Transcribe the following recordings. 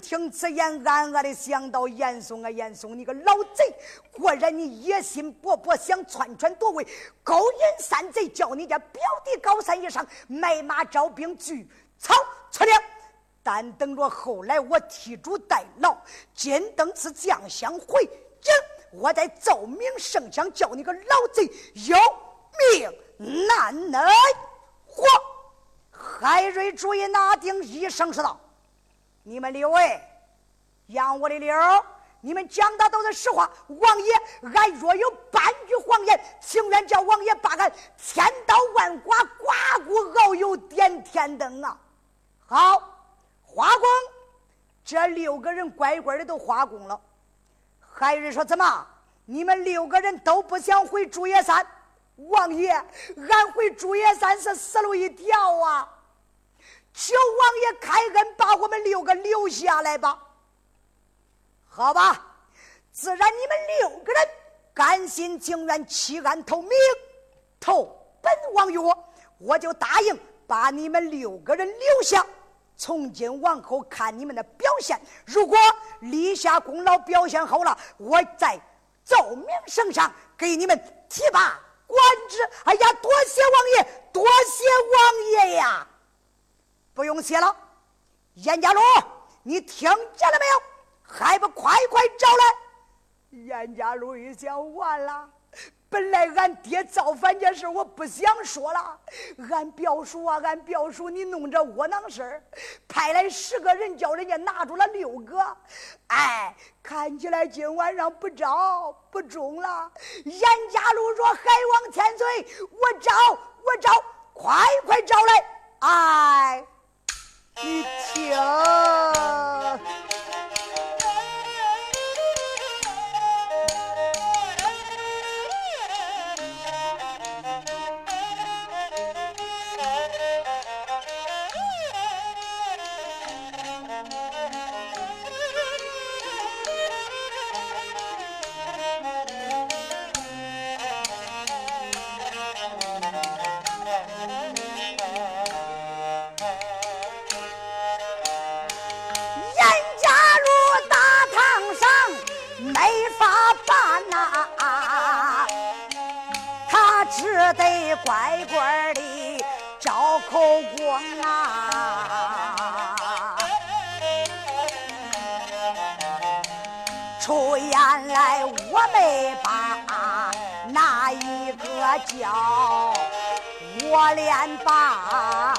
听此言，暗暗的想到：严嵩啊，严嵩，你个老贼！果然你野心勃勃，想篡权夺位，勾引山贼，叫你家表弟高三以上买马招兵，聚草出粮。但等着后来我替主代劳，金灯刺将相回营，我再奏明圣上，叫你个老贼有命难耐活。海瑞主意拿定，一声说道：“你们六位，杨我的六，你们讲的都是实话。王爷，俺若有半句谎言，情愿叫王爷把俺千刀万剐，刮骨遨油，点天灯啊！”好，花工，这六个人乖乖的都花工了。还有人说：“怎么，你们六个人都不想回朱叶山？”王爷，俺回朱叶山是死路一条啊！求王爷开恩，把我们六个留下来吧。好吧，自然你们六个人甘心情愿弃暗投明，投本王约，我就答应把你们六个人留下。从今往后看你们的表现，如果立下功劳，表现好了，我再奏明圣上，给你们提拔。官职，哎呀，多谢王爷，多谢王爷呀！不用谢了，严家禄，你听见了没有？还不快快招来！严家禄一想，完了。本来俺爹造反这事我不想说了。俺表叔啊，俺表叔，你弄这窝囊事，派来十个人，叫人家拿住了六个。哎，看起来今晚上不招不中了。严家禄说：“海王千岁，我招，我招，快快招来！”哎，你听。他办呐，他只得乖乖的招口供啊！出言来我没把那一个叫？我连把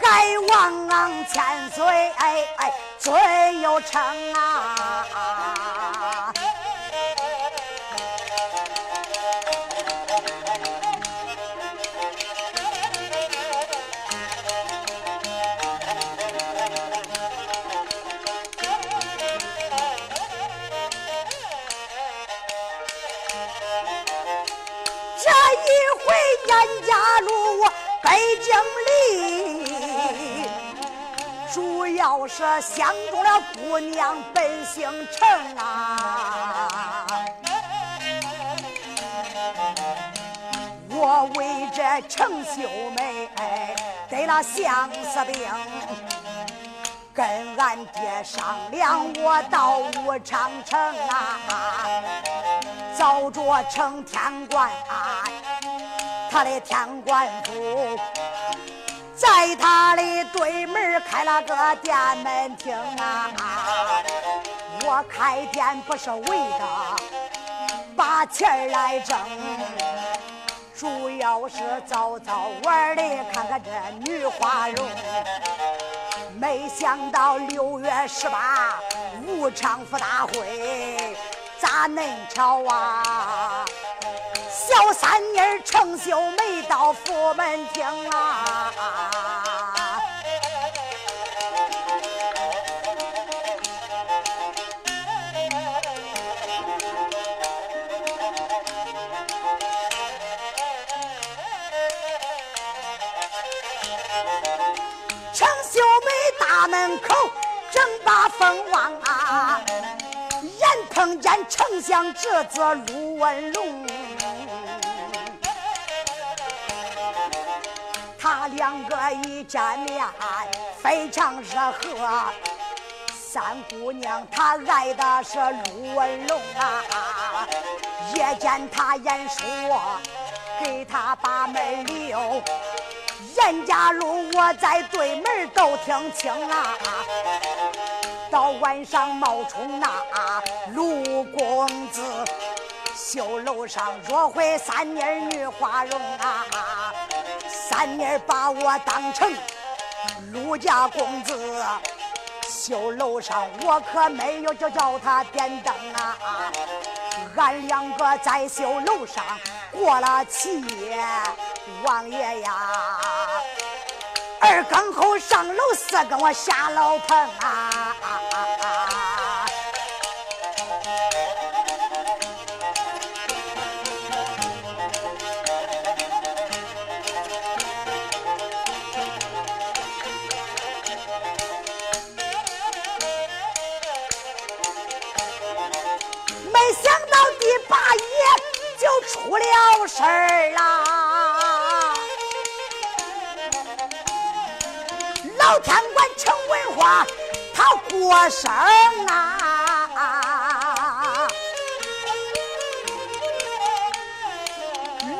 海王千岁哎哎最有成啊！北京里，主要是相中了姑娘本姓陈啊。我为这程秀梅得了相思病，跟俺爹商量，我到武昌城啊，找着程天官。他的天官府，在他的对门开了个店门厅啊！我开店不是为了把钱来挣，主要是早早玩的看看这女花容。没想到六月十八武昌府大会，咋恁巧啊？小三妮儿程秀梅到府门厅啊，程秀梅大门口正把风望啊，眼碰见丞相侄子陆文龙。他两个一见面，非常热和。三姑娘她爱的是陆文龙啊，夜间她言说给他把门留，严家路我在对门都听清啊。到晚上冒充那陆公子，绣楼上若会三妮女花容啊，三妮把我当成陆家公子。绣楼上，我可没有就叫他点灯啊！俺两个在绣楼上过了七夜，王爷呀，二更后上楼，四更我下楼棚啊！事儿啦！老天官程文花他过生啊，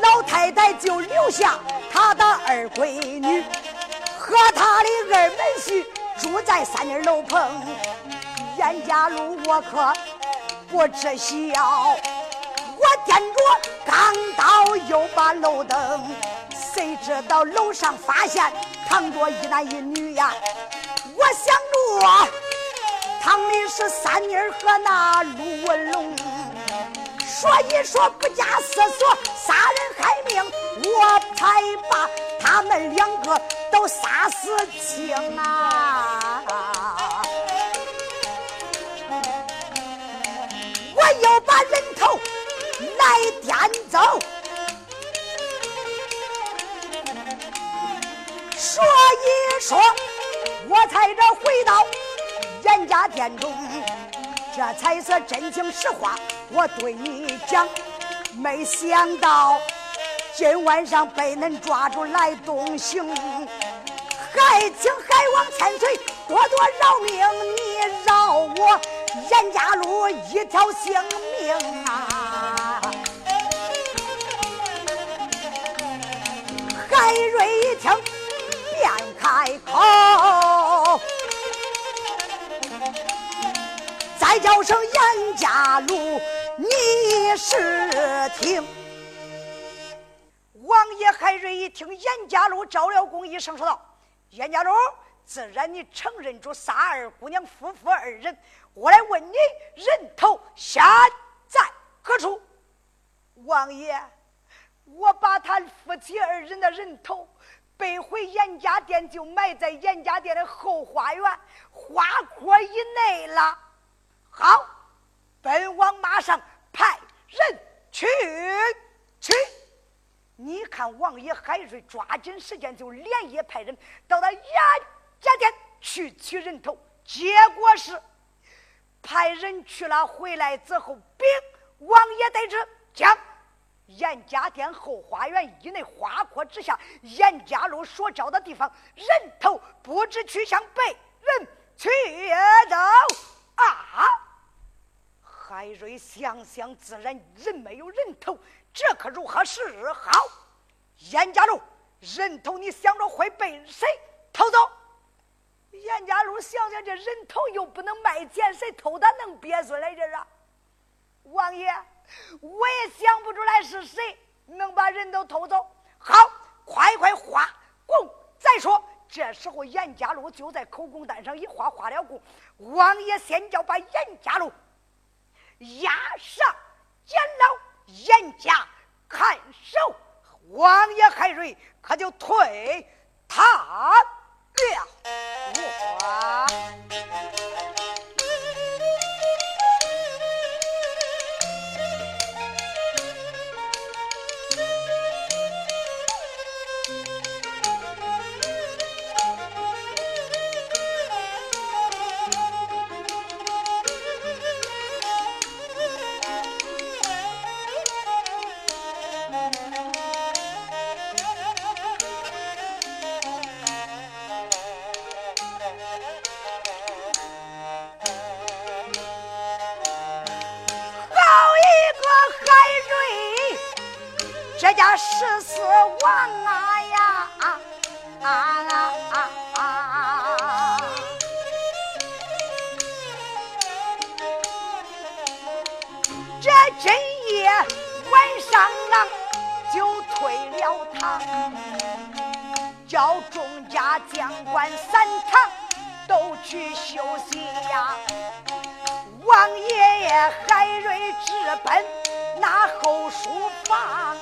老太太就留下她的二闺女和她的二门婿住在三间楼棚。严家路我可不知晓。见着钢刀又把楼灯，谁知道楼上发现躺着一男一女呀？我想着躺的是三妮和那陆文龙，说一说不假思索，杀人害命，我才把他们两个都杀死清啊！我要把人。来颠走，说一说，我才这回到严家店中，这才是真情实话。我对你讲，没想到今晚上被恁抓住来东行，还请海王千岁多多饶命，你饶我严家路一条性命啊！海瑞一听，便开口，再叫声严家路，你是听。王爷海瑞一听严家路招了工一声说道：“严家路，自然你承认住仨二姑娘夫妇二人，我来问你，人头现在何处？”王爷。我把他夫妻二人的人头背回严家店，就埋在严家店的后花园花坡以内了。好，本王马上派人去去。你看，王爷海瑞抓紧时间就连夜派人到了严家店去取人头，结果是派人去了，回来之后禀王爷得知将。严家店后花园以内花坡之下，严家路所招的地方，人头不知去向，被人取走啊！海瑞想想，自然人没有人头，这可如何是好？严家路人头，你想着会被谁偷走？严家路想想，这人头又不能卖钱，谁偷他能憋出来这啊？王爷。我也想不出来是谁能把人都偷走。好，快快画供再说。这时候，严家禄就在口供单上一画，画了供。王爷先叫把严家禄押上监牢，严家看守。王爷海瑞可就退堂了。家十四王啊呀啊啊啊啊！这真夜晚上啊，就退了堂，叫众家将官散堂，都去休息呀。王爷爷海瑞直奔那后书房，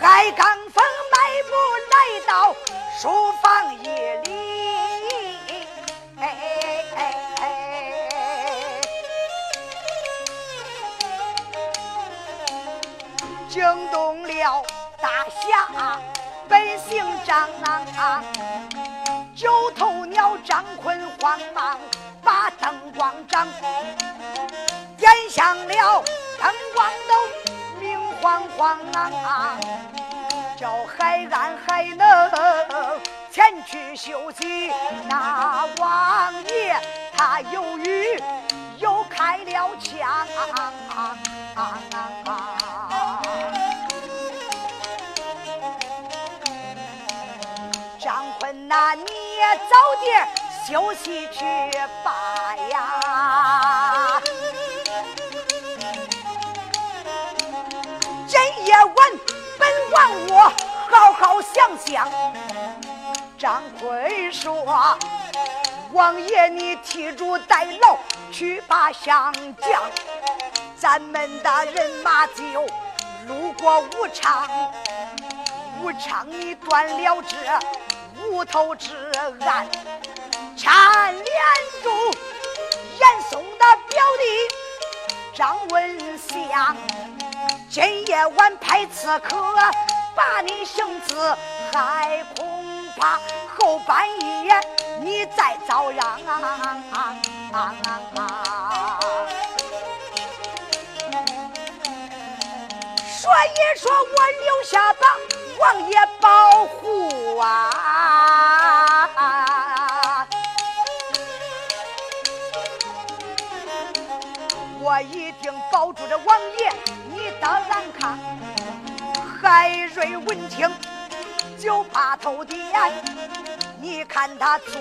海刚峰迈步来到书房一里，惊动了。大侠本姓张，九头鸟张坤慌忙把灯光掌，点响了灯光都明晃晃啊！叫海安还能前去休息，那王爷他犹豫又开了枪。张坤那你也早点休息去吧呀！今夜晚本王我好好想想。张坤说：“王爷你替主代劳去把降将，咱们的人马就路过武昌，武昌你断了这。”无头之案，牵连住严嵩的表弟张文祥。今夜晚派刺客把你绳子，还恐怕后半夜你再遭殃。所以说我留下吧。王爷保护啊！我一定保住这王爷你的安康。海瑞闻听就怕头点，你看他坐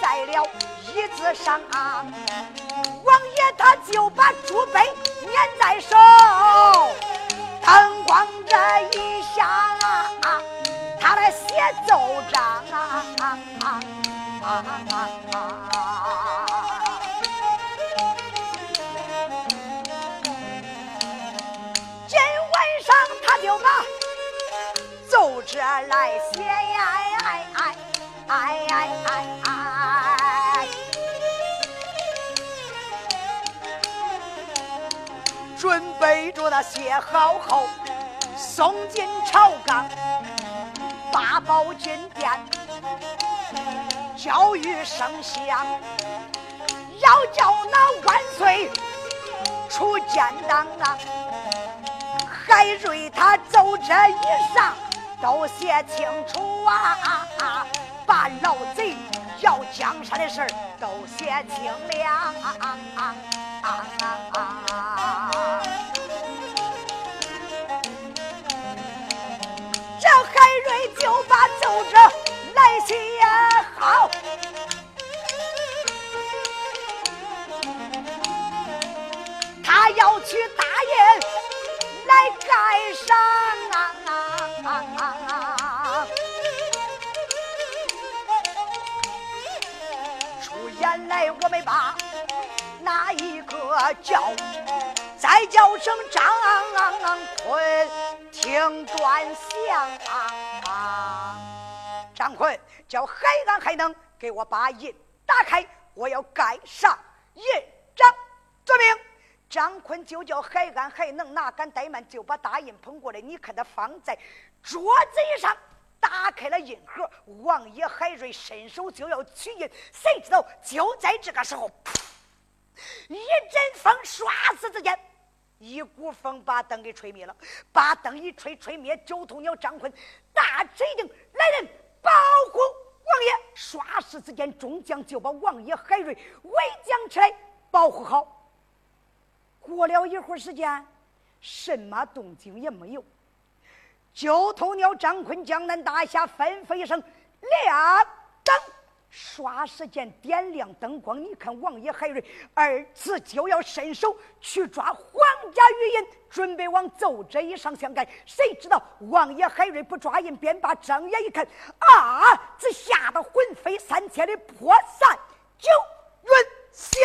在了椅子上，王爷他就把朱杯捻在手。灯光这一下啊，他来写奏章啊。今晚上他就把奏折来写呀。背着那写好后，送进朝纲，八宝金殿，教育圣相，要叫那万岁出奸党啊！海瑞他走这一上都写清楚啊，把老贼要江山的事儿都写清了。啊这海瑞就把奏折来写好，他要去大营来盖上啊！出言来，我们把。哪一个叫？再叫声张坤，听端详。张坤叫海安还能给我把印打开，我要盖上印章。遵命。张坤就叫海安还能哪敢怠慢，就把大印捧过来。你看他放在桌子上，打开了印盒。王爷海瑞伸手就要取印，谁知道就在这个时候，一阵风，唰死之间，一股风把灯给吹灭了。把灯一吹，吹灭九头鸟张坤，大指令来人保护王爷，刷时之间，众将就把王爷海瑞围将起来，保护好。过了一会儿时间，什么动静也没有。九头鸟张坤江南大侠吩咐一声：“亮灯！”刷时间点亮灯光，你看王爷海瑞二次就要伸手去抓皇家玉印，准备往奏折衣上相盖。谁知道王爷海瑞不抓印，便把睁眼一看，啊！这吓得魂飞三千的破散九云霄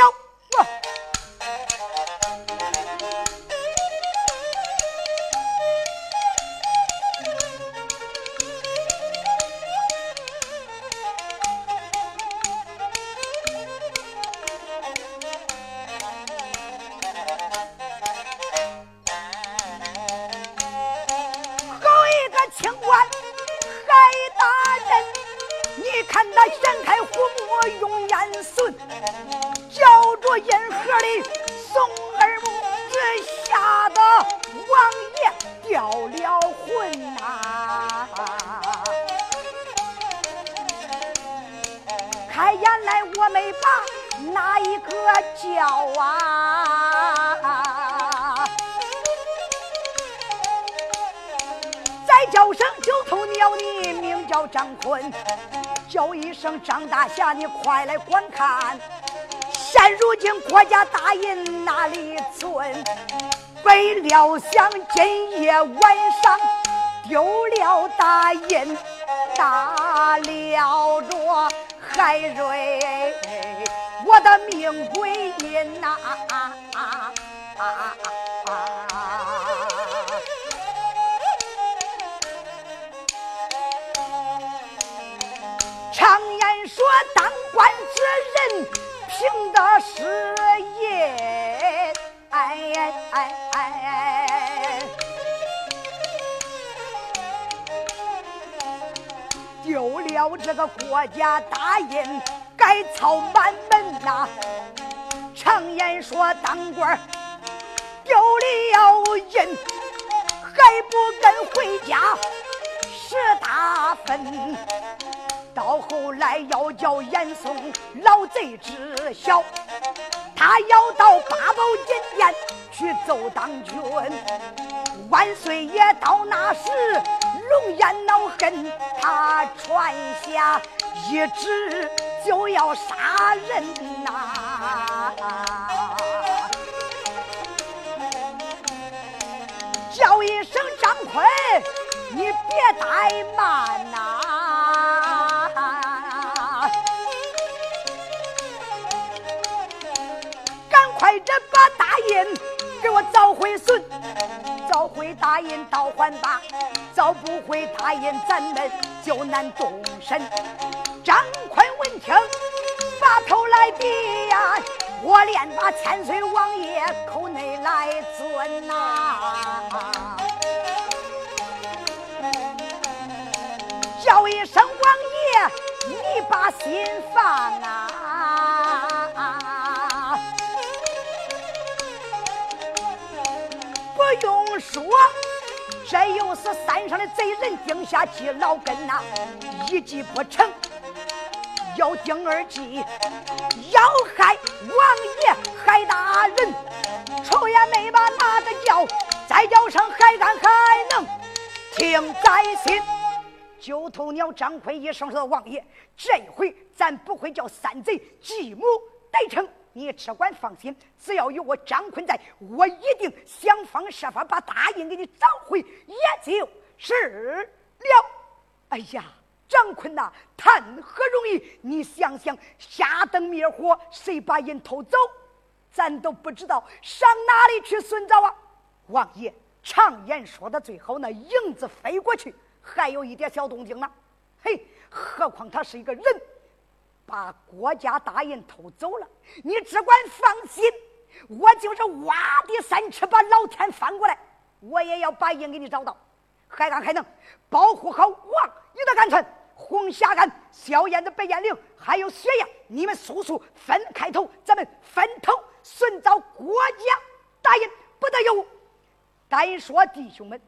来原来我没把哪一个叫啊？再叫声九头鸟，你名叫张坤；叫一声张大侠，你快来观看。现如今国家大印哪里存？为料想今夜晚上丢了大印，大了着。海瑞，我的命归阴呐！啊！啊啊啊啊啊啊说当官之人凭的是印，哎哎哎！丢了这个国家大印，改操满门呐。常言说当官丢了印，还不跟回家十大分。到后来要叫严嵩老贼知晓，他要到八宝金殿去奏当君。万岁爷到那时龙颜恼恨，他传下一旨就要杀人呐，叫一声张坤，你别怠慢呐。赶快着把大印给我找回孙，早回答应倒还罢，早不回答应咱们就难动身。张坤闻听，把头来低呀，我连把千岁王爷口内来尊呐，叫一声王爷，你把心放啊。不用说，这又是山上的贼人定下计老根呐，一计不成，要定二计，要害王爷海大人，仇也没把哪个叫，再叫声海干还能听在心。九头鸟张坤一声说：“王爷，这回咱不会叫三贼继母得逞。”你只管放心，只要有我张坤在，我一定想方设法把大印给你找回，也就是了。哎呀，张坤呐，谈何容易？你想想，下灯灭火，谁把印偷走？咱都不知道上哪里去寻找啊！王爷，常言说的最好，那影子飞过去，还有一点小动静呢。嘿，何况他是一个人。把国家大印偷走了，你只管放心，我就是挖地三尺把老天翻过来，我也要把印给你找到。还敢还能保护好王爷的安全。红霞庵、萧燕的白燕玲，还有雪雁，你们速速分开头，咱们分头寻找国家大印，不得有误。单说弟兄们，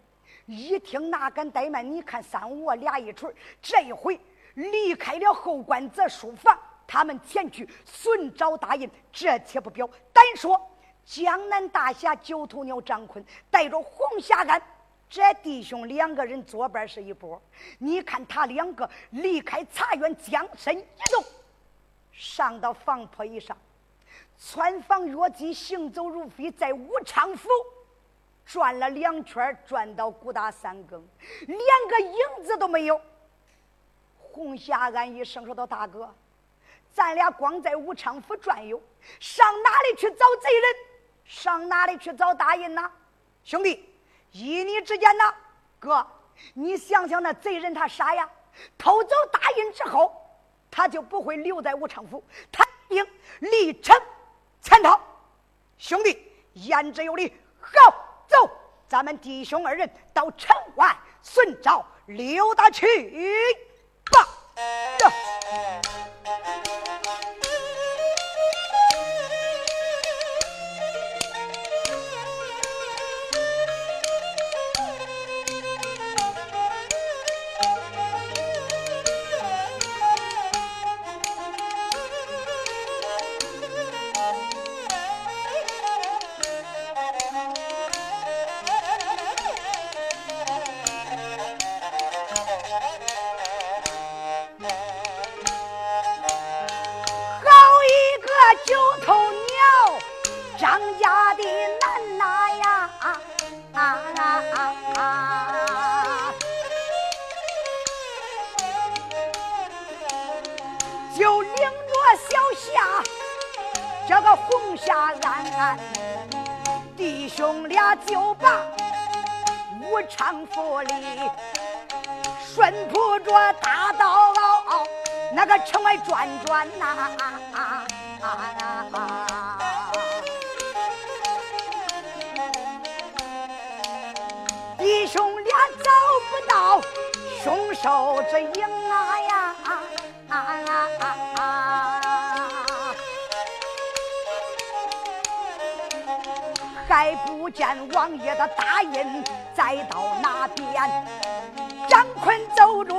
一听哪敢怠慢？你看三五我俩一锤，这一回。离开了后官泽书房，他们前去寻找大印。这且不表，单说江南大侠九头鸟张坤带着红霞庵这弟兄两个人作伴是一波。你看他两个离开茶园，将身一动，上到房坡以上，穿房越脊，行走如飞，在武昌府。转了两圈，转到古大三更，连个影子都没有。红霞安一声说道：“大哥，咱俩光在武昌府转悠，上哪里去找贼人？上哪里去找大印呢？兄弟，依你之见呢？哥，你想想那贼人他傻呀，偷走大印之后，他就不会留在武昌府，他应立城潜逃。兄弟，言之有理，好。”走，咱们弟兄二人到城外寻找刘大去爸呀！城外转转呐，弟兄俩找不到凶手之影啊呀。还不见王爷的大印，再到哪边，张坤走着，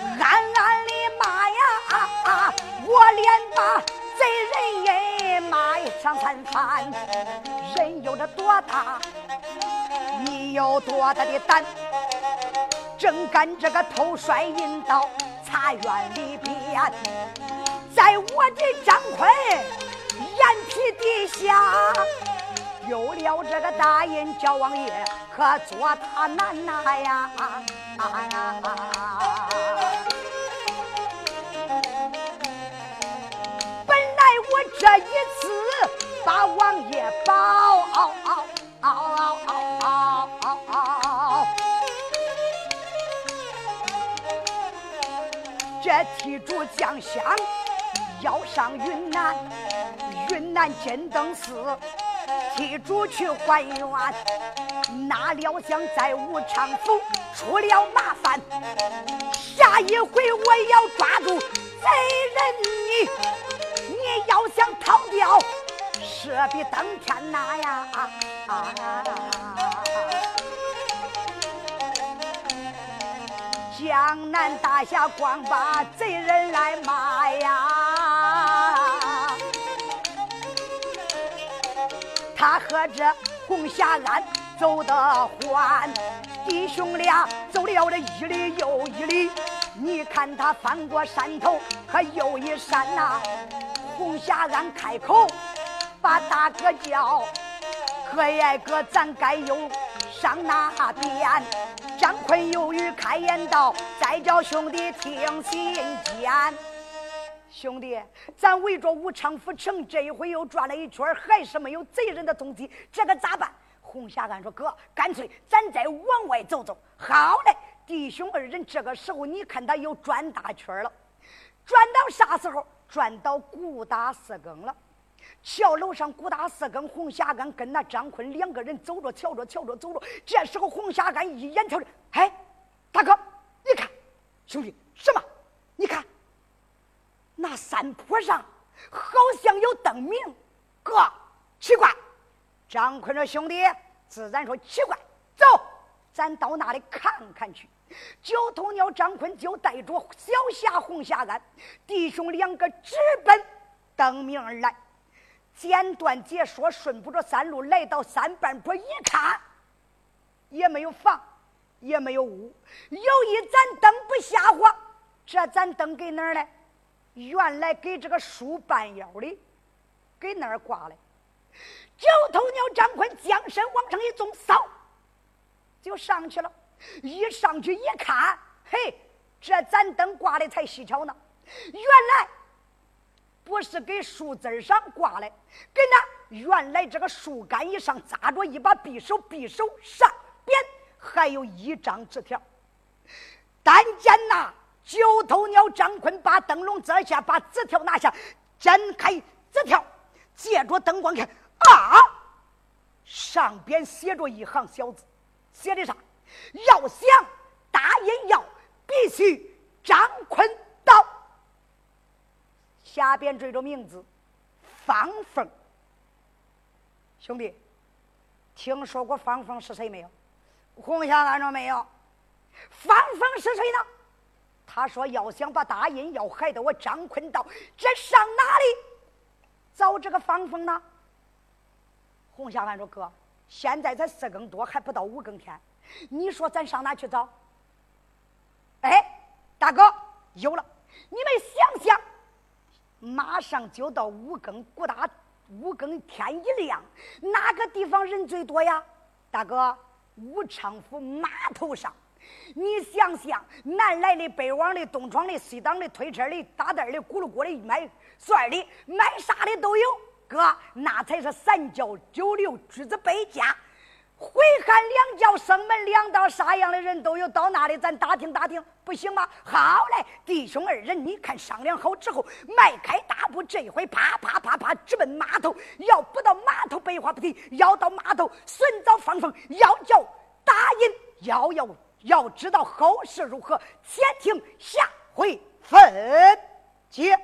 暗暗的骂呀，我连把贼人也骂上三番。人有着多大，你有多大的胆？正干这个偷帅引到茶园里边，在我的张坤。眼皮底下有了这个大印，叫王爷可做他难呐呀！啊啊啊这一次把王爷保，这提主将相要上云南。云南金灯寺替主去还愿，哪料想在武昌府出了麻烦。下一回我要抓住贼人，你逃掉，势比登天难呀！江南大侠光把贼人来骂呀！他和这红霞庵走得欢，弟兄俩走了这一里又一里。你看他翻过山头和又一山呐。红霞庵开口把大哥叫，哥呀哥，咱该又上哪边？张坤犹豫开言道：“再叫兄弟听心间。”兄弟，咱围着武昌府城，这一回又转了一圈，还是没有贼人的踪迹，这可咋办？红霞俺说：“哥，干脆咱再往外走走。”好嘞，弟兄二人这个时候，你看他又转大圈了，转到啥时候？转到顾大四更了。桥楼上，顾大四更，红霞干跟那张坤两个人走着，瞧着，瞧着，走着。这时候，红霞干一眼瞧着，哎，大哥，你看，兄弟，什么？你看。那山坡上好像有灯明，哥，奇怪。张坤说：“兄弟，自然说奇怪。走，咱到那里看看去。九头鸟张坤就带着小霞、红霞安弟兄两个直奔登明而来。简短解说，顺不着山路来到山半坡，一看也没有房，也没有屋，有一盏灯不瞎火。这盏灯给哪儿呢？原来给这个树半腰里，给那儿挂了。九头鸟张坤将身往上一纵，扫就上去了。一上去一看，嘿，这盏灯挂的才蹊跷呢。原来不是给树枝上挂的，给那原来这个树干以上扎着一把匕首，匕首上边还有一张纸条。但见那九头鸟张坤把灯笼摘下，把纸条拿下，展开纸条，借着灯光看。啊！上边写着一行小字，写的啥？要想打阴药，必须张坤到。下边缀着名字方凤。兄弟，听说过方凤是谁没有？红霞拦着没有？方凤是谁呢？他说要想把大阴药害得我张坤到，这上哪里找这个方凤呢？红霞拦着：“哥，现在才四更多，还不到五更天，你说咱上哪去找？”哎，大哥，有了！你们想想，马上就到五更，不大五更天一亮，哪个地方人最多呀？大哥，武昌府码头上，你想想，南来的、北往的、东闯的、西挡的、推车的、打袋的、咕噜咕的、卖蒜的、卖啥的都有。哥，那才是三教九流，诸子百家，回汉两教，生门两道，啥样的人都有。到那里咱打听打听，不行吗？好嘞，弟兄二人，你看商量好之后，迈开大步，这回啪啪啪啪直奔码头。要不到码头，白话不提；要到码头，寻找方凤，要叫答应，要要要知道后事如何，且听下回分解。